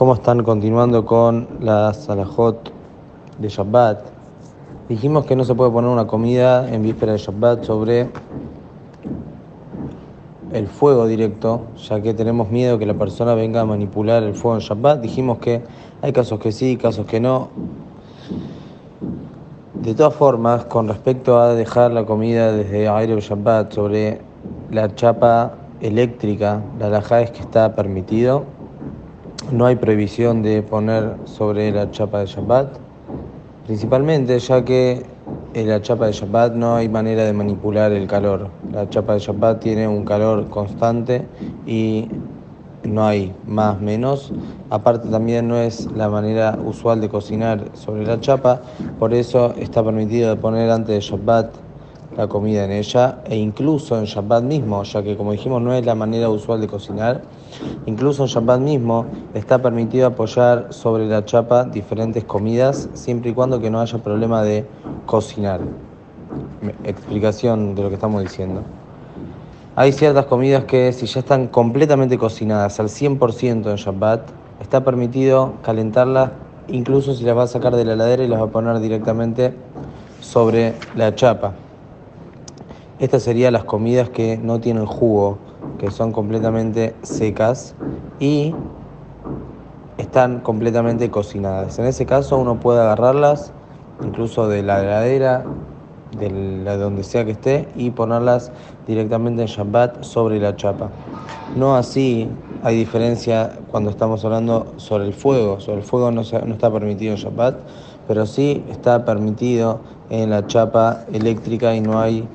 ¿Cómo están continuando con la salahot de Shabbat? Dijimos que no se puede poner una comida en víspera de Shabbat sobre el fuego directo, ya que tenemos miedo que la persona venga a manipular el fuego en Shabbat. Dijimos que hay casos que sí, casos que no. De todas formas, con respecto a dejar la comida desde aire o Shabbat sobre la chapa eléctrica, la alajá es que está permitido no hay prohibición de poner sobre la chapa de Shabbat, principalmente ya que en la chapa de Shabbat no hay manera de manipular el calor. La chapa de Shabbat tiene un calor constante y no hay más menos. Aparte también no es la manera usual de cocinar sobre la chapa, por eso está permitido poner antes de Shabbat la comida en ella e incluso en Shabbat mismo, ya que como dijimos no es la manera usual de cocinar, incluso en Shabbat mismo está permitido apoyar sobre la chapa diferentes comidas siempre y cuando que no haya problema de cocinar. Explicación de lo que estamos diciendo. Hay ciertas comidas que si ya están completamente cocinadas al 100% en Shabbat, está permitido calentarlas incluso si las va a sacar de la heladera y las va a poner directamente sobre la chapa. Estas serían las comidas que no tienen jugo, que son completamente secas y están completamente cocinadas. En ese caso uno puede agarrarlas incluso de la heladera, de donde sea que esté, y ponerlas directamente en Shabbat sobre la chapa. No así hay diferencia cuando estamos hablando sobre el fuego. Sobre el fuego no, no está permitido en Shabbat, pero sí está permitido en la chapa eléctrica y no hay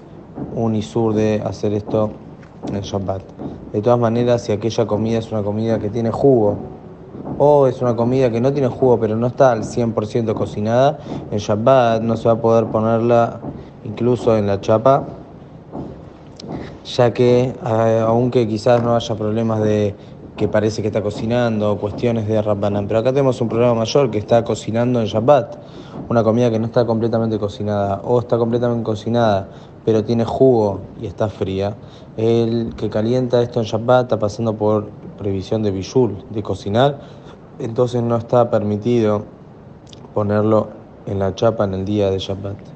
un isur de hacer esto en Shabbat. De todas maneras, si aquella comida es una comida que tiene jugo o es una comida que no tiene jugo pero no está al 100% cocinada, en Shabbat no se va a poder ponerla incluso en la chapa, ya que eh, aunque quizás no haya problemas de que parece que está cocinando cuestiones de Rabbanan, pero acá tenemos un problema mayor que está cocinando en Shabbat, una comida que no está completamente cocinada o está completamente cocinada pero tiene jugo y está fría. El que calienta esto en Shabbat está pasando por previsión de bishul, de cocinar, entonces no está permitido ponerlo en la chapa en el día de Shabbat.